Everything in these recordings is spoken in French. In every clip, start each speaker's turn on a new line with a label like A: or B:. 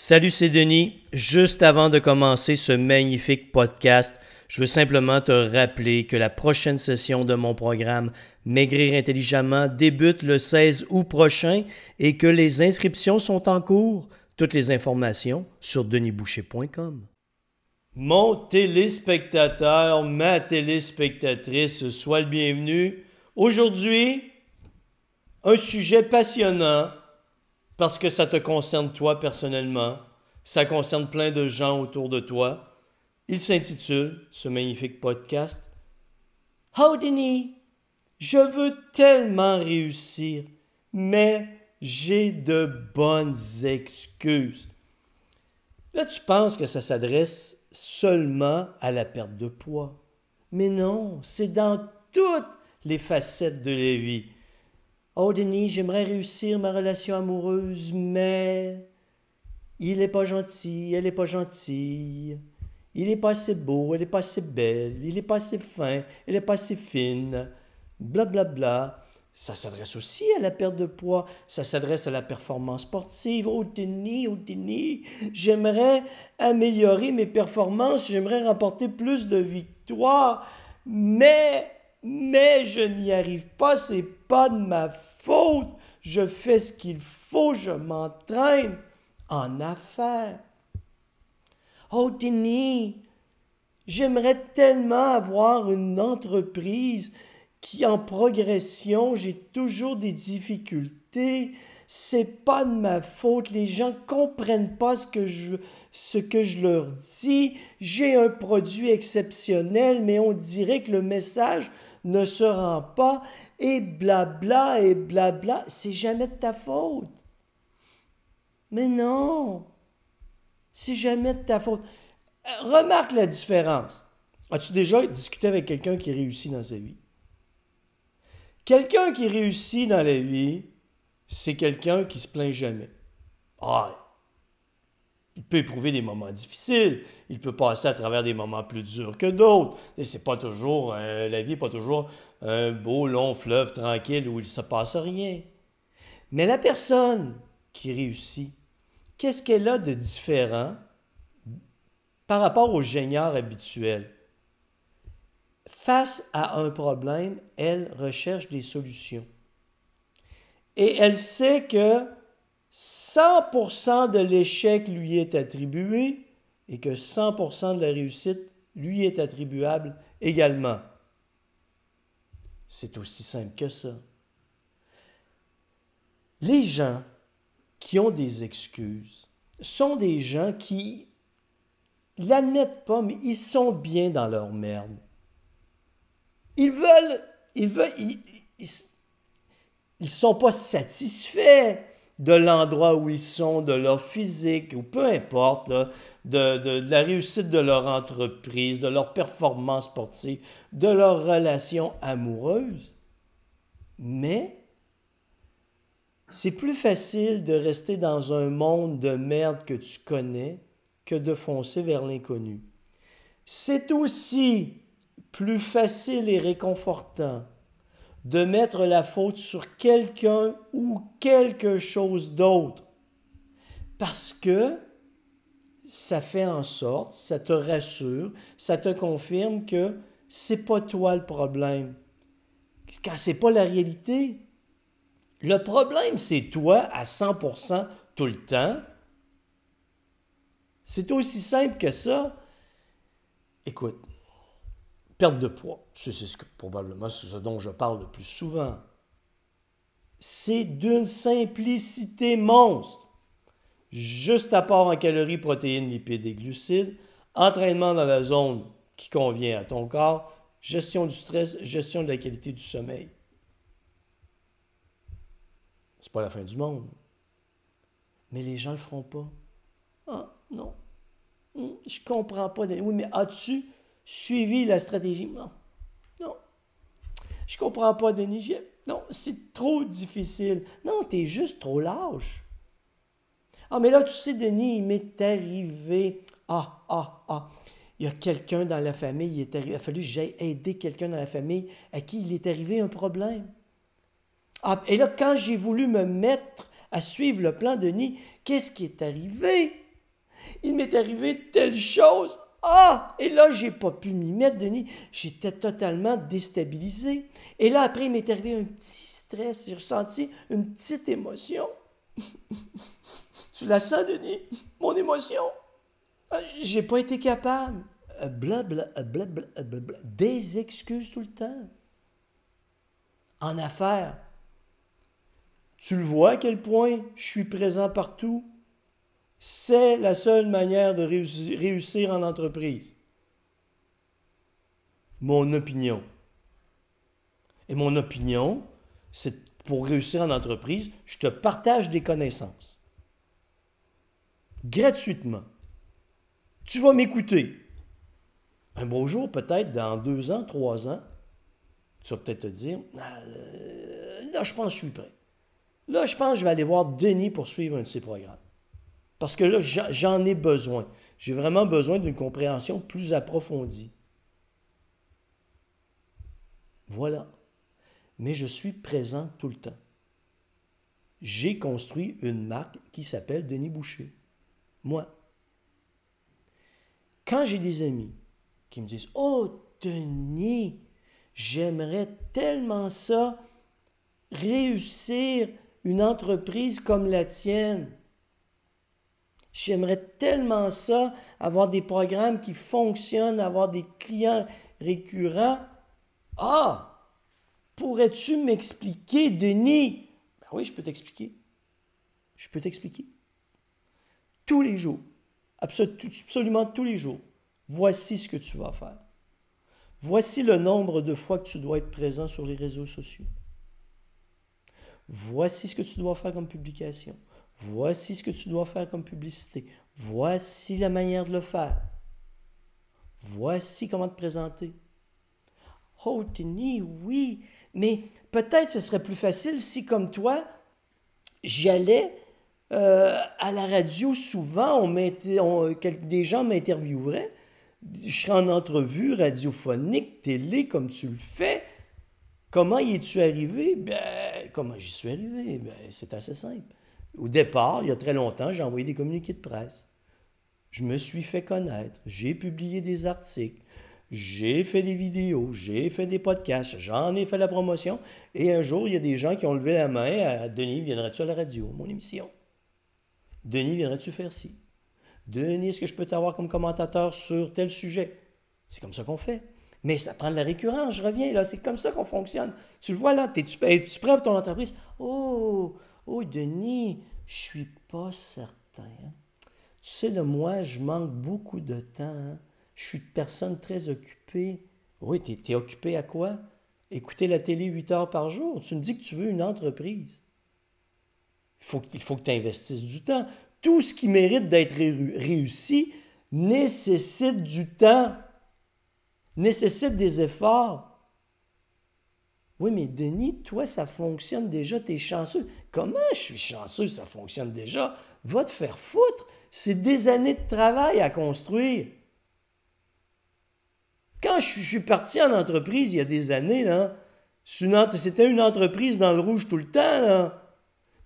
A: Salut, c'est Denis. Juste avant de commencer ce magnifique podcast, je veux simplement te rappeler que la prochaine session de mon programme Maigrir intelligemment débute le 16 août prochain et que les inscriptions sont en cours. Toutes les informations sur denisboucher.com. Mon téléspectateur, ma téléspectatrice, sois le bienvenu. Aujourd'hui, un sujet passionnant parce que ça te concerne toi personnellement, ça concerne plein de gens autour de toi. Il s'intitule, ce magnifique podcast, Denis, je veux tellement réussir, mais j'ai de bonnes excuses. Là, tu penses que ça s'adresse seulement à la perte de poids. Mais non, c'est dans toutes les facettes de la vie. Oh Denis, j'aimerais réussir ma relation amoureuse, mais il n'est pas gentil, elle n'est pas gentille. Il n'est pas assez beau, elle n'est pas assez belle, il n'est pas assez fin, elle n'est pas assez fine. Blablabla. Bla, bla. Ça s'adresse aussi à la perte de poids, ça s'adresse à la performance sportive. Oh Denis, oh Denis, j'aimerais améliorer mes performances, j'aimerais remporter plus de victoires, mais mais je n'y arrive pas, c'est pas de ma faute. Je fais ce qu'il faut, je m'entraîne en affaires. Oh, Denis, j'aimerais tellement avoir une entreprise qui en progression, j'ai toujours des difficultés. C'est pas de ma faute. Les gens comprennent pas ce que je, ce que je leur dis. J'ai un produit exceptionnel, mais on dirait que le message ne se rend pas, et blabla, et blabla, c'est jamais de ta faute. Mais non, c'est jamais de ta faute. Euh, remarque la différence. As-tu déjà discuté avec quelqu'un qui réussit dans sa vie? Quelqu'un qui réussit dans la vie, c'est quelqu'un qui se plaint jamais. Ah, il peut éprouver des moments difficiles, il peut passer à travers des moments plus durs que d'autres. Et c'est pas toujours, euh, la vie n'est pas toujours un beau long fleuve tranquille où il ne se passe rien. Mais la personne qui réussit, qu'est-ce qu'elle a de différent par rapport au génieur habituel? Face à un problème, elle recherche des solutions. Et elle sait que 100% de l'échec lui est attribué et que 100% de la réussite lui est attribuable également. C'est aussi simple que ça. Les gens qui ont des excuses sont des gens qui l'admettent pas, mais ils sont bien dans leur merde. Ils veulent, ils veulent, ils, sont pas satisfaits de l'endroit où ils sont, de leur physique, ou peu importe, de, la réussite de leur entreprise, de leur performance sportive, de leur relation amoureuse. Mais c'est plus facile de rester dans un monde de merde que tu connais que de foncer vers l'inconnu. C'est aussi plus facile et réconfortant de mettre la faute sur quelqu'un ou quelque chose d'autre. Parce que ça fait en sorte, ça te rassure, ça te confirme que c'est pas toi le problème. Car c'est pas la réalité. Le problème, c'est toi à 100% tout le temps. C'est aussi simple que ça. Écoute, Perte de poids, c'est ce probablement ce dont je parle le plus souvent. C'est d'une simplicité monstre. Juste apport en calories, protéines, lipides et glucides, entraînement dans la zone qui convient à ton corps, gestion du stress, gestion de la qualité du sommeil. C'est pas la fin du monde. Mais les gens le feront pas. Ah, non. Hmm, je comprends pas. Oui, mais as-tu suivi la stratégie? Non. Non. Je comprends pas, Denis. Non, c'est trop difficile. Non, tu es juste trop lâche. Ah, mais là, tu sais, Denis, il m'est arrivé. Ah, ah, ah. Il y a quelqu'un dans la famille, il, est il a fallu que j'aille aider quelqu'un dans la famille à qui il est arrivé un problème. et là, quand j'ai voulu me mettre à suivre le plan Denis, qu'est-ce qui est arrivé? il m'est arrivé telle chose. Ah! Et là, j'ai pas pu m'y mettre, Denis. J'étais totalement déstabilisé. Et là, après, il m'est arrivé un petit stress. J'ai ressenti une petite émotion. tu la sens, Denis? Mon émotion? Ah, j'ai pas été capable. Euh, blabla, euh, blabla, euh, des excuses tout le temps. En affaires. Tu le vois à quel point je suis présent partout? C'est la seule manière de réussir en entreprise. Mon opinion. Et mon opinion, c'est pour réussir en entreprise, je te partage des connaissances. Gratuitement. Tu vas m'écouter. Un beau jour, peut-être dans deux ans, trois ans, tu vas peut-être te dire, ah, là, je pense que je suis prêt. Là, je pense que je vais aller voir Denis pour suivre un de ses programmes. Parce que là, j'en ai besoin. J'ai vraiment besoin d'une compréhension plus approfondie. Voilà. Mais je suis présent tout le temps. J'ai construit une marque qui s'appelle Denis Boucher. Moi. Quand j'ai des amis qui me disent Oh, Denis, j'aimerais tellement ça, réussir une entreprise comme la tienne. J'aimerais tellement ça, avoir des programmes qui fonctionnent, avoir des clients récurrents. Ah, pourrais-tu m'expliquer, Denis? Ben oui, je peux t'expliquer. Je peux t'expliquer. Tous les jours, absolument tous les jours, voici ce que tu vas faire. Voici le nombre de fois que tu dois être présent sur les réseaux sociaux. Voici ce que tu dois faire comme publication. Voici ce que tu dois faire comme publicité. Voici la manière de le faire. Voici comment te présenter. Oh, Denis, oui, mais peut-être ce serait plus facile si, comme toi, j'allais euh, à la radio souvent, on on, des gens m'intervieweraient. Je serais en entrevue radiophonique, télé, comme tu le fais. Comment y es-tu arrivé? Ben, comment j'y suis arrivé? Ben, c'est assez simple. Au départ, il y a très longtemps, j'ai envoyé des communiqués de presse. Je me suis fait connaître. J'ai publié des articles. J'ai fait des vidéos. J'ai fait des podcasts. J'en ai fait la promotion. Et un jour, il y a des gens qui ont levé la main à Denis, viendrais-tu à la radio, mon émission? Denis, viendrais-tu faire ci? Denis, est-ce que je peux t'avoir comme commentateur sur tel sujet? C'est comme ça qu'on fait. Mais ça prend de la récurrence, je reviens là, c'est comme ça qu'on fonctionne. Tu le vois là, es-tu, es-tu prêt ton entreprise? Oh, Oh, Denis, je suis pas certain. Hein. Tu sais, de moi, je manque beaucoup de temps. Hein. Je suis une personne très occupée. Oui, tu es, occupé à quoi? Écouter la télé 8 heures par jour? Tu me dis que tu veux une entreprise. Faut, il faut que tu investisses du temps. Tout ce qui mérite d'être réussi nécessite du temps, nécessite des efforts. Oui, mais Denis, toi, ça fonctionne déjà, tu es chanceux. Comment je suis chanceux, ça fonctionne déjà? Va te faire foutre. C'est des années de travail à construire. Quand je suis parti en entreprise il y a des années, là, c'était une entreprise dans le rouge tout le temps, là.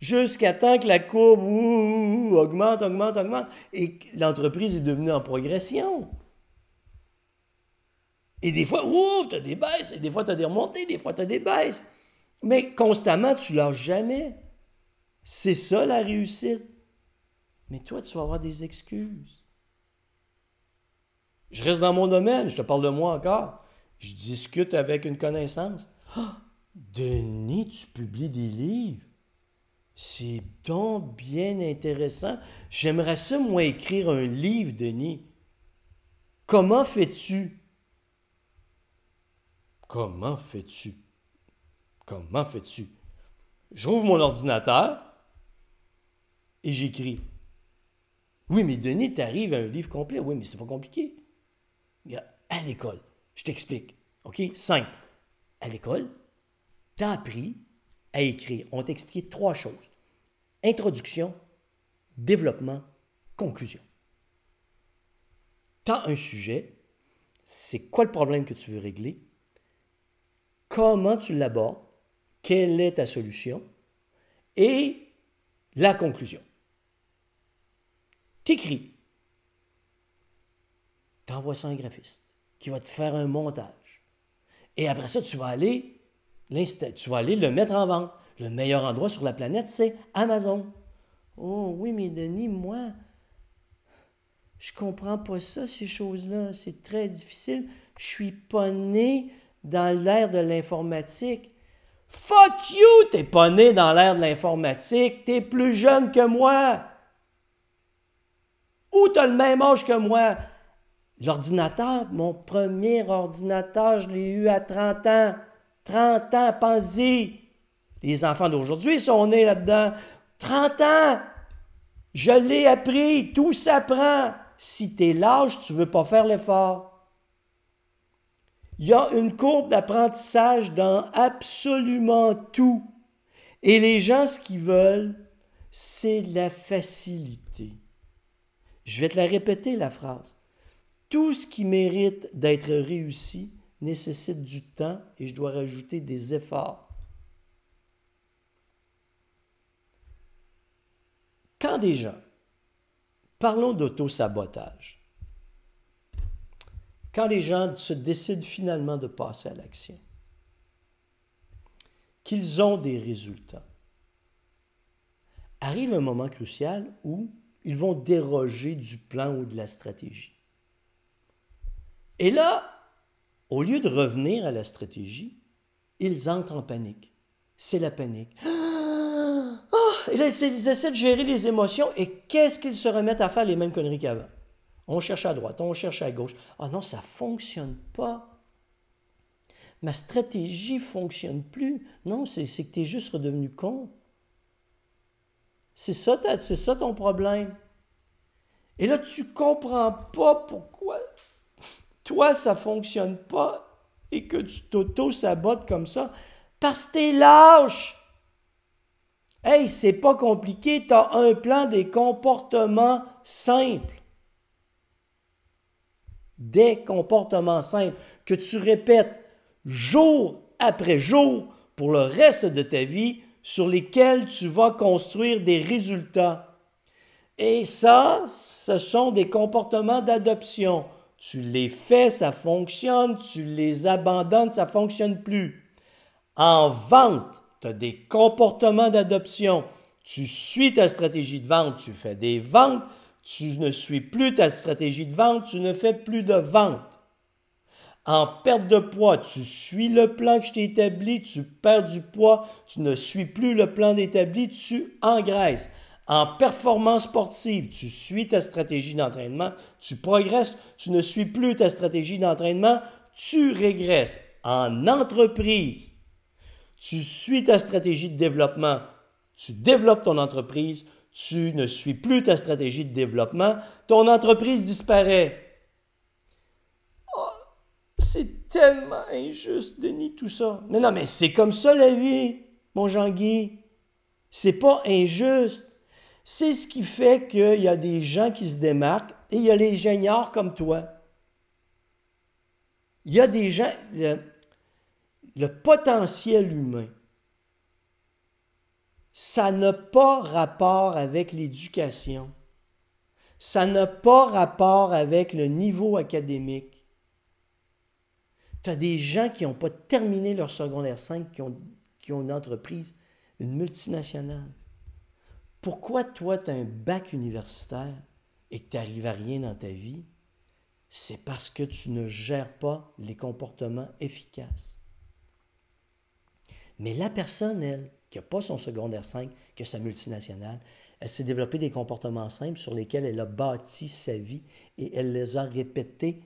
A: Jusqu'à temps que la courbe augmente, augmente, augmente, et l'entreprise est devenue en progression. Et des fois, ouh, tu as des baisses, et des fois, tu as des remontées, des fois, tu as des baisses. Mais constamment, tu lâches jamais. C'est ça la réussite. Mais toi, tu vas avoir des excuses. Je reste dans mon domaine, je te parle de moi encore. Je discute avec une connaissance. Ah, Denis, tu publies des livres. C'est donc bien intéressant. J'aimerais ça, moi, écrire un livre, Denis. Comment fais-tu? Comment fais-tu? Comment fais-tu? J'ouvre mon ordinateur et j'écris. Oui, mais Denis, t'arrives à un livre complet. Oui, mais c'est pas compliqué. À l'école, je t'explique. OK? Simple. À l'école, tu as appris à écrire. On t'a expliqué trois choses. Introduction, développement, conclusion. Tu as un sujet, c'est quoi le problème que tu veux régler, comment tu l'abordes, quelle est ta solution et la conclusion. T'écris. t'envoies ça à un graphiste qui va te faire un montage. Et après ça, tu vas aller, tu vas aller le mettre en vente. Le meilleur endroit sur la planète, c'est Amazon. Oh oui, mais Denis, moi, je comprends pas ça, ces choses-là. C'est très difficile. Je suis pas né dans l'ère de l'informatique. Fuck you, t'es pas né dans l'ère de l'informatique. T'es plus jeune que moi. Ou t'as le même âge que moi. L'ordinateur, mon premier ordinateur, je l'ai eu à 30 ans. 30 ans, pense-y. Les enfants d'aujourd'hui sont nés là-dedans. 30 ans! Je l'ai appris, tout s'apprend. Si tu es lâche, tu veux pas faire l'effort. Il y a une courbe d'apprentissage dans absolument tout. Et les gens, ce qu'ils veulent, c'est la facilité. Je vais te la répéter, la phrase. Tout ce qui mérite d'être réussi nécessite du temps et je dois rajouter des efforts. Quand des gens, parlons d'auto-sabotage, quand les gens se décident finalement de passer à l'action, qu'ils ont des résultats, arrive un moment crucial où ils vont déroger du plan ou de la stratégie. Et là, au lieu de revenir à la stratégie, ils entrent en panique. C'est la panique. Et là, ils essaient de gérer les émotions et qu'est-ce qu'ils se remettent à faire les mêmes conneries qu'avant? On cherche à droite, on cherche à gauche. Ah non, ça ne fonctionne pas. Ma stratégie ne fonctionne plus. Non, c'est que tu es juste redevenu con. C'est ça, c'est ça ton problème. Et là, tu comprends pas pourquoi toi, ça ne fonctionne pas et que tu t'auto-sabotes comme ça parce que tu es lâche. Hey, c'est pas compliqué, tu un plan des comportements simples. Des comportements simples que tu répètes jour après jour pour le reste de ta vie sur lesquels tu vas construire des résultats. Et ça, ce sont des comportements d'adoption. Tu les fais, ça fonctionne, tu les abandonnes, ça ne fonctionne plus. En vente, tu as des comportements d'adoption, tu suis ta stratégie de vente, tu fais des ventes, tu ne suis plus ta stratégie de vente, tu ne fais plus de vente. En perte de poids, tu suis le plan que je t'ai établi, tu perds du poids, tu ne suis plus le plan établi, tu engraisses. En performance sportive, tu suis ta stratégie d'entraînement, tu progresses, tu ne suis plus ta stratégie d'entraînement, tu régresses. En entreprise, tu suis ta stratégie de développement, tu développes ton entreprise, tu ne suis plus ta stratégie de développement, ton entreprise disparaît. Oh, c'est tellement injuste, Denis, tout ça. Mais non, mais c'est comme ça la vie, mon Jean-Guy. C'est pas injuste. C'est ce qui fait qu'il y a des gens qui se démarquent et il y a les ingénieurs comme toi. Il y a des gens le potentiel humain, ça n'a pas rapport avec l'éducation. Ça n'a pas rapport avec le niveau académique. Tu as des gens qui n'ont pas terminé leur secondaire 5, qui ont, qui ont une entreprise, une multinationale. Pourquoi toi, tu as un bac universitaire et que tu n'arrives à rien dans ta vie? C'est parce que tu ne gères pas les comportements efficaces. Mais la personne, elle, qui n'a pas son secondaire 5, qui a sa multinationale, elle s'est développée des comportements simples sur lesquels elle a bâti sa vie et elle les a répétés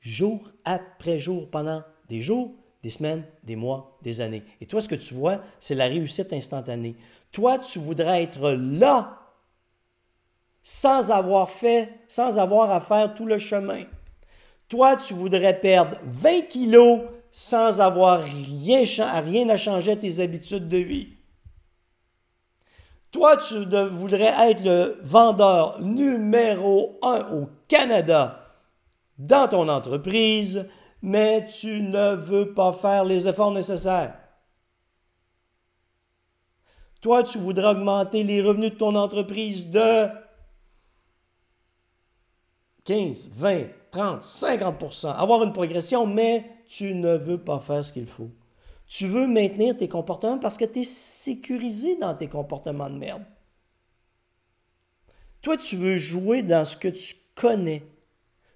A: jour après jour pendant des jours, des semaines, des mois, des années. Et toi, ce que tu vois, c'est la réussite instantanée. Toi, tu voudrais être là sans avoir fait, sans avoir à faire tout le chemin. Toi, tu voudrais perdre 20 kilos sans avoir rien, rien à changer à tes habitudes de vie. Toi, tu voudrais être le vendeur numéro un au Canada dans ton entreprise, mais tu ne veux pas faire les efforts nécessaires. Toi, tu voudrais augmenter les revenus de ton entreprise de 15, 20, 30, 50% avoir une progression, mais tu ne veux pas faire ce qu'il faut. Tu veux maintenir tes comportements parce que tu es sécurisé dans tes comportements de merde. Toi, tu veux jouer dans ce que tu connais.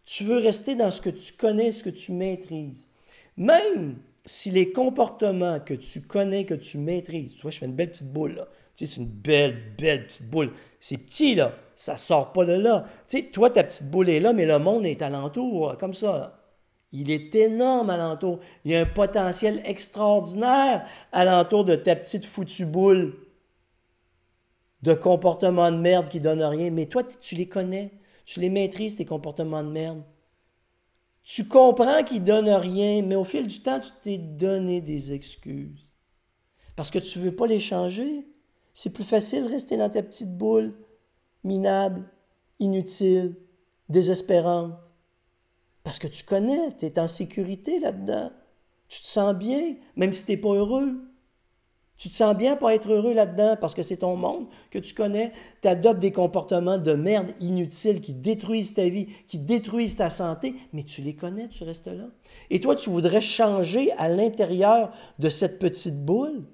A: Tu veux rester dans ce que tu connais, ce que tu maîtrises. Même si les comportements que tu connais, que tu maîtrises, tu vois, je fais une belle petite boule là. Tu sais, c'est une belle, belle petite boule. C'est petit là, ça sort pas de là. Tu sais, toi, ta petite boule est là, mais le monde est alentour, comme ça. Il est énorme alentour. Il y a un potentiel extraordinaire alentour de ta petite foutue boule de comportements de merde qui donnent rien. Mais toi, tu les connais. Tu les maîtrises, tes comportements de merde. Tu comprends qu'ils donnent rien, mais au fil du temps, tu t'es donné des excuses. Parce que tu ne veux pas les changer. C'est plus facile de rester dans ta petite boule, minable, inutile, désespérante. Parce que tu connais, tu es en sécurité là-dedans. Tu te sens bien, même si tu n'es pas heureux. Tu te sens bien pour être heureux là-dedans parce que c'est ton monde que tu connais. Tu adoptes des comportements de merde inutiles qui détruisent ta vie, qui détruisent ta santé, mais tu les connais, tu restes là. Et toi, tu voudrais changer à l'intérieur de cette petite boule?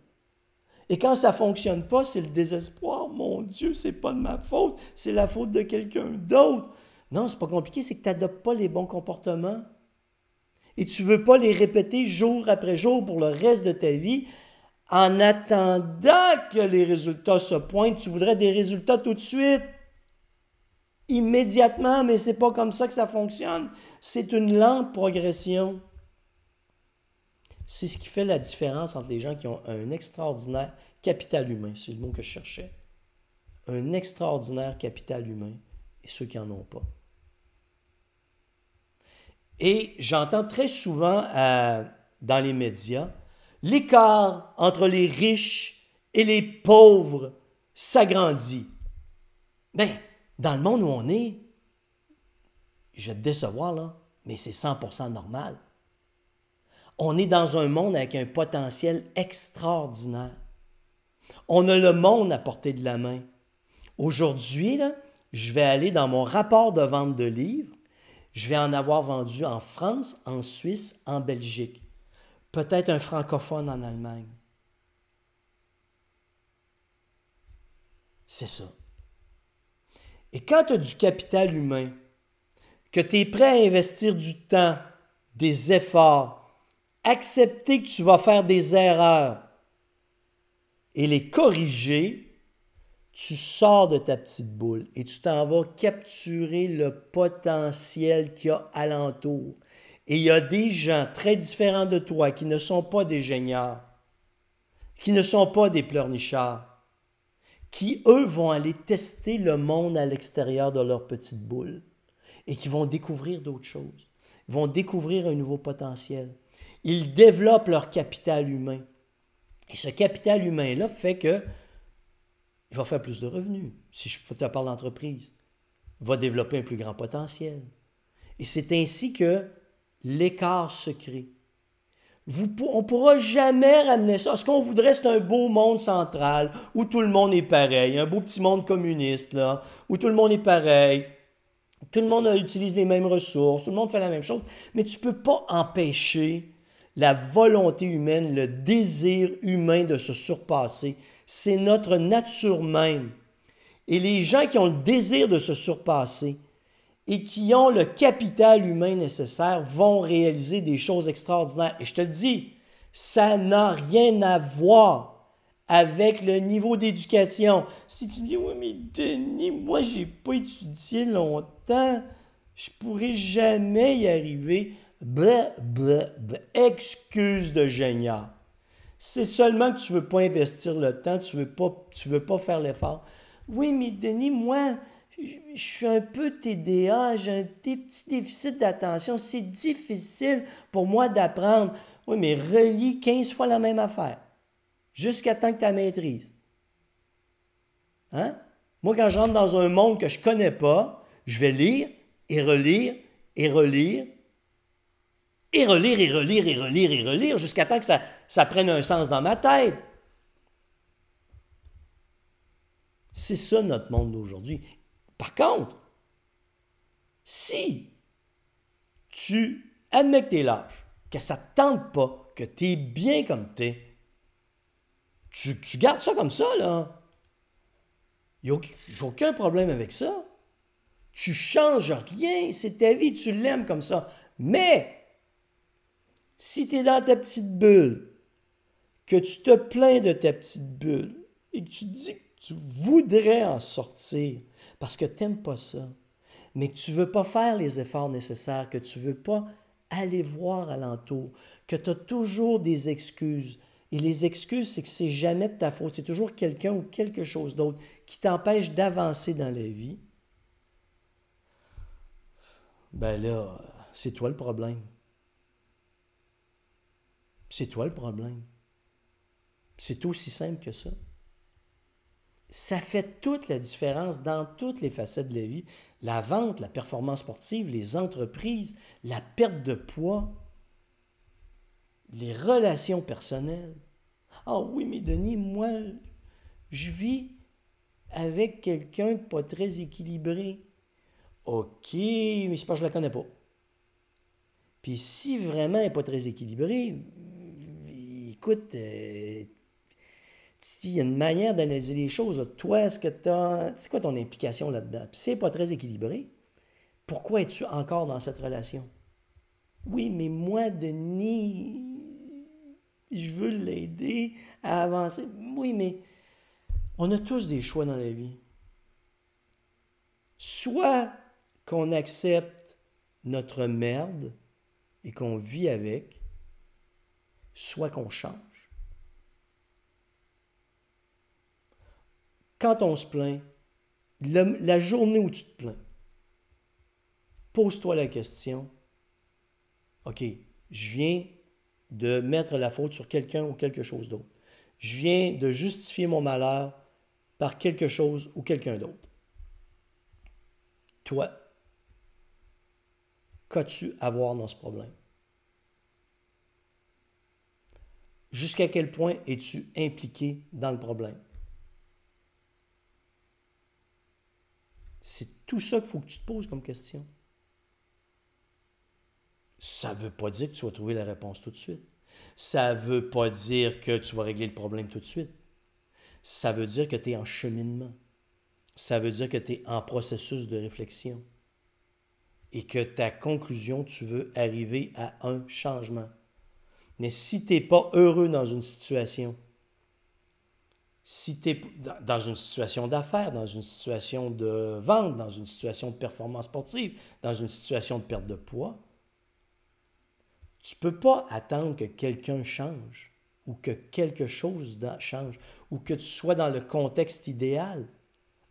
A: Et quand ça ne fonctionne pas, c'est le désespoir. Mon Dieu, c'est pas de ma faute, c'est la faute de quelqu'un d'autre. Non, c'est pas compliqué, c'est que tu n'adoptes pas les bons comportements. Et tu ne veux pas les répéter jour après jour pour le reste de ta vie. En attendant que les résultats se pointent, tu voudrais des résultats tout de suite, immédiatement, mais c'est pas comme ça que ça fonctionne. C'est une lente progression. C'est ce qui fait la différence entre les gens qui ont un extraordinaire capital humain, c'est le mot que je cherchais. Un extraordinaire capital humain et ceux qui n'en ont pas. Et j'entends très souvent euh, dans les médias, l'écart entre les riches et les pauvres s'agrandit. Bien, dans le monde où on est, je vais te décevoir là, mais c'est 100% normal. On est dans un monde avec un potentiel extraordinaire. On a le monde à portée de la main. Aujourd'hui, je vais aller dans mon rapport de vente de livres. Je vais en avoir vendu en France, en Suisse, en Belgique. Peut-être un francophone en Allemagne. C'est ça. Et quand tu as du capital humain, que tu es prêt à investir du temps, des efforts, accepter que tu vas faire des erreurs et les corriger, tu sors de ta petite boule et tu t'en vas capturer le potentiel qu'il y a alentour. Et il y a des gens très différents de toi qui ne sont pas des génieurs, qui ne sont pas des pleurnichards, qui, eux, vont aller tester le monde à l'extérieur de leur petite boule et qui vont découvrir d'autres choses, vont découvrir un nouveau potentiel ils développent leur capital humain. Et ce capital humain-là fait que il va faire plus de revenus. Si je te parle d'entreprise, va développer un plus grand potentiel. Et c'est ainsi que l'écart se crée. on ne pourra jamais ramener ça. Ce qu'on voudrait, c'est un beau monde central où tout le monde est pareil, un beau petit monde communiste, là, où tout le monde est pareil, tout le monde utilise les mêmes ressources, tout le monde fait la même chose, mais tu ne peux pas empêcher la volonté humaine, le désir humain de se surpasser. C'est notre nature même. Et les gens qui ont le désir de se surpasser et qui ont le capital humain nécessaire vont réaliser des choses extraordinaires. Et je te le dis, ça n'a rien à voir avec le niveau d'éducation. Si tu dis, oui, mais Denis, moi, j'ai pas étudié longtemps, je pourrais jamais y arriver. Excuse de génial. C'est seulement que tu ne veux pas investir le temps, tu ne veux, pas, faire l'effort. Oui, mais Denis, moi, je suis un peu TDA, j'ai un petit déficit d'attention. C'est difficile pour moi d'apprendre. Oui, mais relis 15 fois la même affaire jusqu'à temps que tu la maîtrises. Hein? Moi, quand je rentre dans un monde que je ne connais pas, je vais lire et relire et relire et relire et relire et relire et relire jusqu'à temps que ça, ça prenne un sens dans ma tête. C'est ça notre monde d'aujourd'hui. Par contre, Si tu admets que tu es lâche, que ça ne te tente pas, que tu es bien comme tu es, tu, tu gardes ça comme ça, là. Il n'y aucun problème avec ça. Tu changes rien, c'est ta vie, tu l'aimes comme ça. Mais, si tu es dans ta petite bulle, que tu te plains de ta petite bulle et que tu dis que tu voudrais en sortir parce que tu n'aimes pas ça, mais que tu ne veux pas faire les efforts nécessaires, que tu ne veux pas aller voir alentour, que tu as toujours des excuses. Et les excuses, c'est que c'est jamais de ta faute, c'est toujours quelqu'un ou quelque chose d'autre qui t'empêche d'avancer dans la vie. Ben là, c'est toi le problème. C'est toi le problème. C'est aussi simple que ça. Ça fait toute la différence dans toutes les facettes de la vie. La vente, la performance sportive, les entreprises, la perte de poids, les relations personnelles. Ah oui, mais Denis, moi, je vis avec quelqu'un de pas très équilibré. OK, mais c'est parce que je la connais pas. Puis si vraiment elle n'est pas très équilibrée, écoute, euh, il y a une manière d'analyser les choses. Toi, est-ce que tu as. C'est quoi ton implication là-dedans? Puis si pas très équilibré, pourquoi es-tu encore dans cette relation? Oui, mais moi, Denis, je veux l'aider à avancer. Oui, mais on a tous des choix dans la vie. Soit qu'on accepte notre merde et qu'on vit avec, soit qu'on change. Quand on se plaint, la, journée où tu te plains, pose-toi la question, OK, je viens de mettre la faute sur quelqu'un ou quelque chose d'autre. Je viens de justifier mon malheur par quelque chose ou quelqu'un d'autre. Toi, qu'as-tu à voir dans ce problème? Jusqu'à quel point es-tu impliqué dans le problème? C'est tout ça qu'il faut que tu te poses comme question. Ça ne veut pas dire que tu vas trouver la réponse tout de suite. Ça ne veut pas dire que tu vas régler le problème tout de suite ça veut dire que tu es en cheminement. Ça veut dire que tu es en processus de réflexion. Et que ta conclusion, tu veux arriver à un changement. Mais si tu n'es pas heureux dans une situation, si tu dans une situation d'affaires, dans une situation de vente, dans une situation de performance sportive, dans une situation de perte de poids, tu ne peux pas attendre que quelqu'un change ou que quelque chose change, ou que tu sois dans le contexte idéal.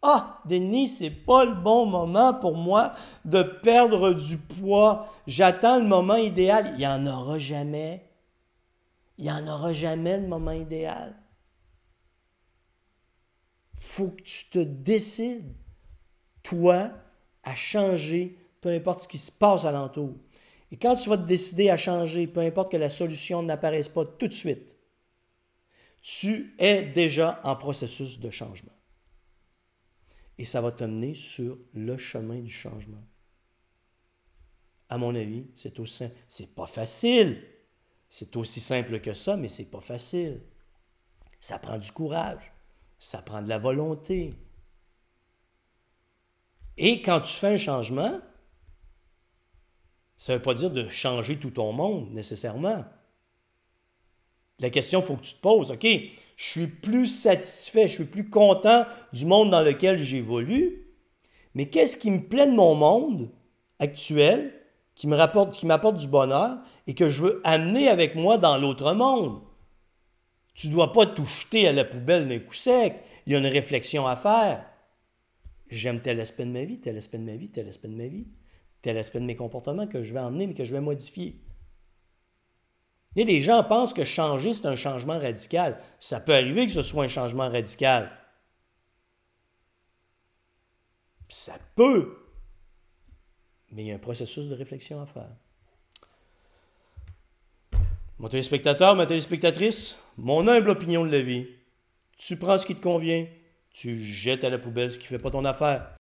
A: Ah, Denis, c'est pas le bon moment pour moi de perdre du poids. J'attends le moment idéal. Il n'y en aura jamais. Il n'y en aura jamais le moment idéal. faut que tu te décides, toi, à changer, peu importe ce qui se passe alentour. Et quand tu vas te décider à changer, peu importe que la solution n'apparaisse pas tout de suite, tu es déjà en processus de changement. Et ça va t'amener sur le chemin du changement. À mon avis, c'est aussi c'est pas facile. C'est aussi simple que ça, mais c'est pas facile. Ça prend du courage, ça prend de la volonté. Et quand tu fais un changement, ça ne veut pas dire de changer tout ton monde nécessairement. La question, il faut que tu te poses, OK, je suis plus satisfait, je suis plus content du monde dans lequel j'évolue, mais qu'est-ce qui me plaît de mon monde actuel, qui m'apporte du bonheur et que je veux amener avec moi dans l'autre monde? Tu ne dois pas tout jeter à la poubelle d'un coup sec. Il y a une réflexion à faire. J'aime tel aspect de ma vie, tel aspect de ma vie, tel aspect de ma vie, tel aspect de mes comportements que je vais emmener, mais que je vais modifier les gens pensent que changer, c'est un changement radical. Ça peut arriver que ce soit un changement radical. Ça peut. Mais il y a un processus de réflexion à faire. Mon téléspectateur, ma téléspectatrice, mon humble opinion de la vie. Tu prends ce qui te convient, tu jettes à la poubelle ce qui ne fait pas ton affaire.